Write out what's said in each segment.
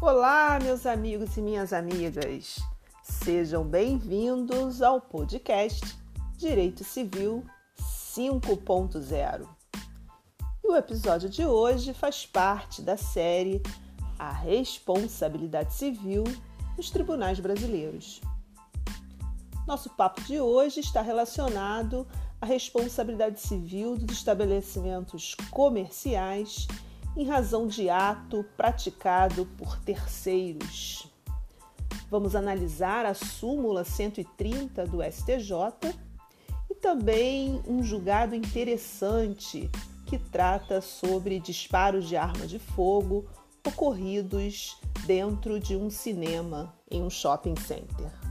Olá, meus amigos e minhas amigas. Sejam bem-vindos ao podcast Direito Civil 5.0. E o episódio de hoje faz parte da série A Responsabilidade Civil nos Tribunais Brasileiros. Nosso papo de hoje está relacionado à responsabilidade civil dos estabelecimentos comerciais em razão de ato praticado por terceiros. Vamos analisar a súmula 130 do STJ e também um julgado interessante que trata sobre disparos de arma de fogo ocorridos dentro de um cinema em um shopping center.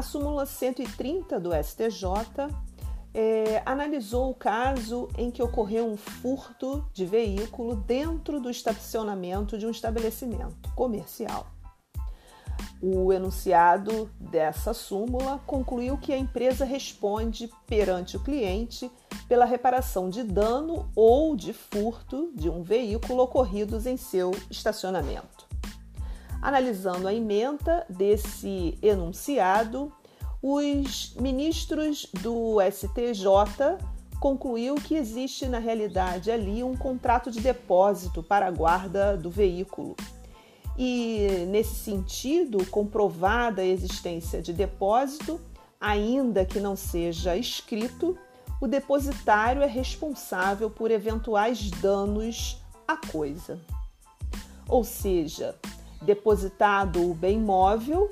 A súmula 130 do STJ é, analisou o caso em que ocorreu um furto de veículo dentro do estacionamento de um estabelecimento comercial. O enunciado dessa súmula concluiu que a empresa responde perante o cliente pela reparação de dano ou de furto de um veículo ocorridos em seu estacionamento. Analisando a emenda desse enunciado, os ministros do STJ concluiu que existe na realidade ali um contrato de depósito para a guarda do veículo. E nesse sentido, comprovada a existência de depósito, ainda que não seja escrito, o depositário é responsável por eventuais danos à coisa. Ou seja, Depositado o bem móvel,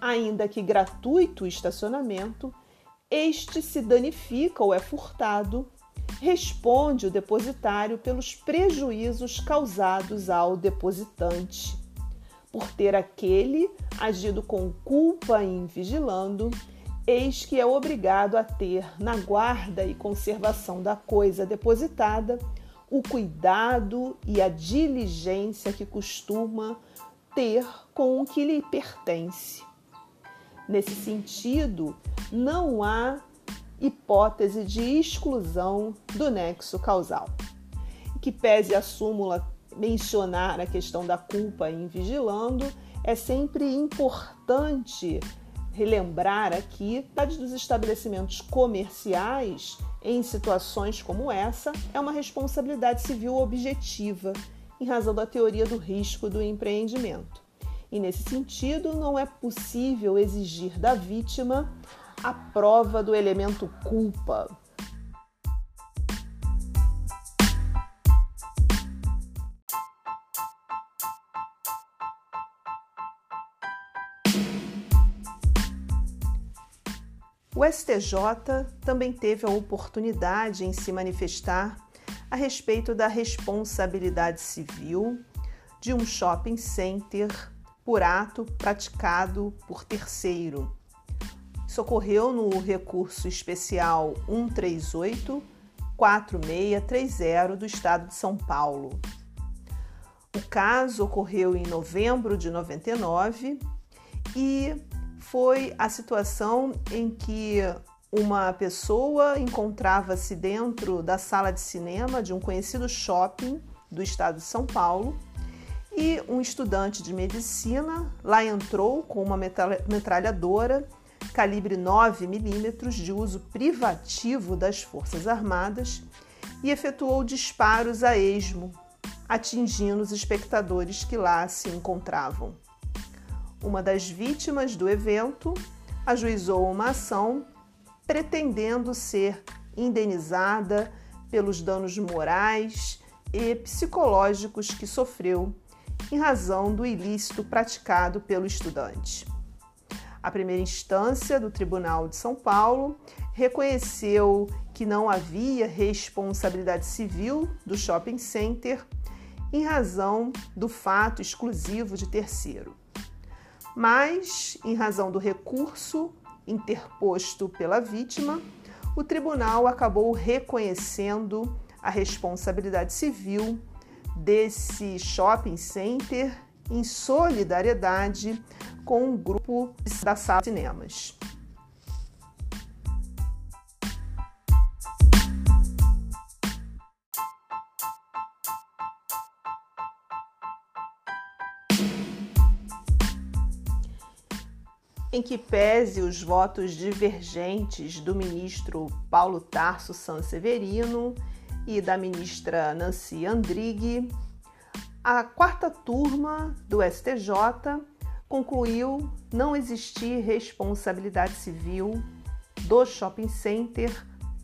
ainda que gratuito o estacionamento, este se danifica ou é furtado, responde o depositário pelos prejuízos causados ao depositante, por ter aquele agido com culpa em vigilando, eis que é obrigado a ter na guarda e conservação da coisa depositada o cuidado e a diligência que costuma ter com o que lhe pertence. Nesse sentido, não há hipótese de exclusão do nexo causal. Que pese a súmula mencionar a questão da culpa em vigilando, é sempre importante relembrar aqui que dos estabelecimentos comerciais em situações como essa é uma responsabilidade civil objetiva em razão da teoria do risco do empreendimento. E nesse sentido, não é possível exigir da vítima a prova do elemento culpa. O STJ também teve a oportunidade em se manifestar a respeito da responsabilidade civil de um shopping center por ato praticado por terceiro. Isso ocorreu no recurso especial 138 4630 do Estado de São Paulo. O caso ocorreu em novembro de 99 e foi a situação em que uma pessoa encontrava-se dentro da sala de cinema de um conhecido shopping do estado de São Paulo e um estudante de medicina lá entrou com uma metralhadora calibre 9 milímetros de uso privativo das Forças Armadas e efetuou disparos a esmo, atingindo os espectadores que lá se encontravam. Uma das vítimas do evento ajuizou uma ação pretendendo ser indenizada pelos danos morais e psicológicos que sofreu em razão do ilícito praticado pelo estudante. A primeira instância do Tribunal de São Paulo reconheceu que não havia responsabilidade civil do shopping center em razão do fato exclusivo de terceiro. Mas, em razão do recurso interposto pela vítima, o tribunal acabou reconhecendo a responsabilidade civil desse shopping center em solidariedade com o um grupo da Sala de Cinemas. Em que pese os votos divergentes do ministro Paulo Tarso Sanseverino e da ministra Nancy Andrighi, a quarta turma do STJ concluiu não existir responsabilidade civil do shopping center,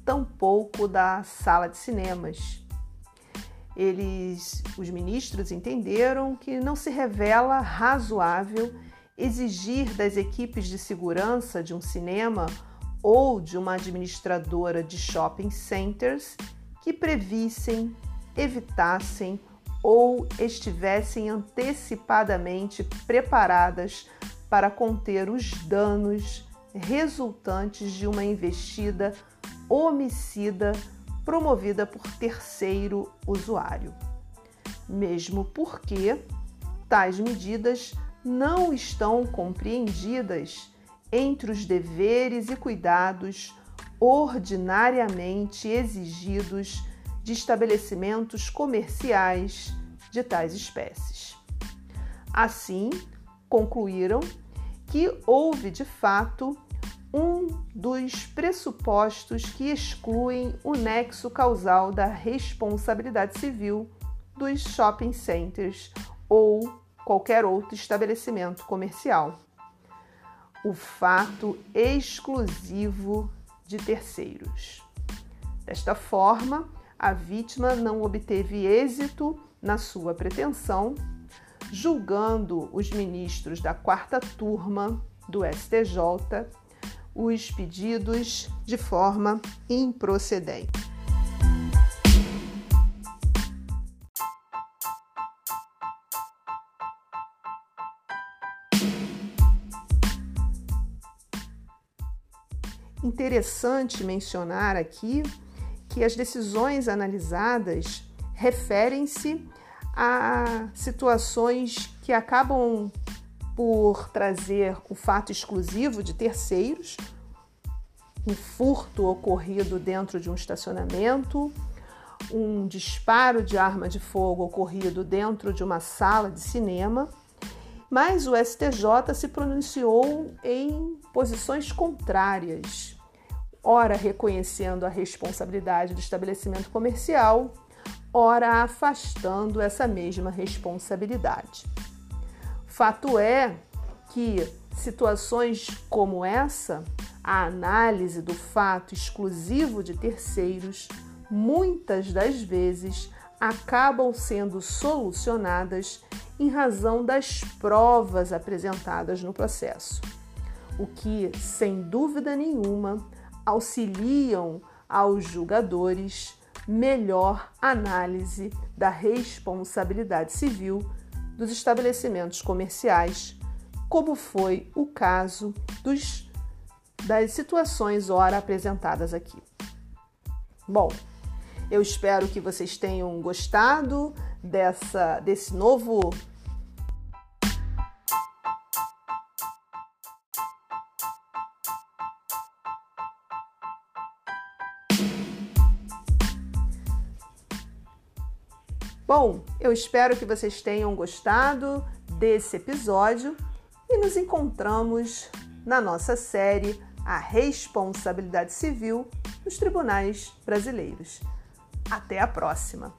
tampouco da sala de cinemas. Eles, os ministros, entenderam que não se revela razoável exigir das equipes de segurança de um cinema ou de uma administradora de shopping centers que previssem, evitassem ou estivessem antecipadamente preparadas para conter os danos resultantes de uma investida homicida promovida por terceiro usuário. Mesmo porque tais medidas não estão compreendidas entre os deveres e cuidados ordinariamente exigidos de estabelecimentos comerciais de tais espécies. Assim, concluíram que houve de fato um dos pressupostos que excluem o nexo causal da responsabilidade civil dos shopping centers ou qualquer outro estabelecimento comercial. O fato exclusivo de terceiros. Desta forma, a vítima não obteve êxito na sua pretensão, julgando os ministros da quarta turma do STJ os pedidos de forma improcedente. Interessante mencionar aqui que as decisões analisadas referem-se a situações que acabam por trazer o fato exclusivo de terceiros, um furto ocorrido dentro de um estacionamento, um disparo de arma de fogo ocorrido dentro de uma sala de cinema mas o STJ se pronunciou em posições contrárias, ora reconhecendo a responsabilidade do estabelecimento comercial, ora afastando essa mesma responsabilidade. Fato é que situações como essa, a análise do fato exclusivo de terceiros, muitas das vezes acabam sendo solucionadas em razão das provas apresentadas no processo, o que, sem dúvida nenhuma, auxiliam aos julgadores melhor análise da responsabilidade civil dos estabelecimentos comerciais, como foi o caso dos, das situações ora apresentadas aqui. Bom, eu espero que vocês tenham gostado dessa, desse novo Bom, eu espero que vocês tenham gostado desse episódio e nos encontramos na nossa série A Responsabilidade Civil nos Tribunais Brasileiros. Até a próxima!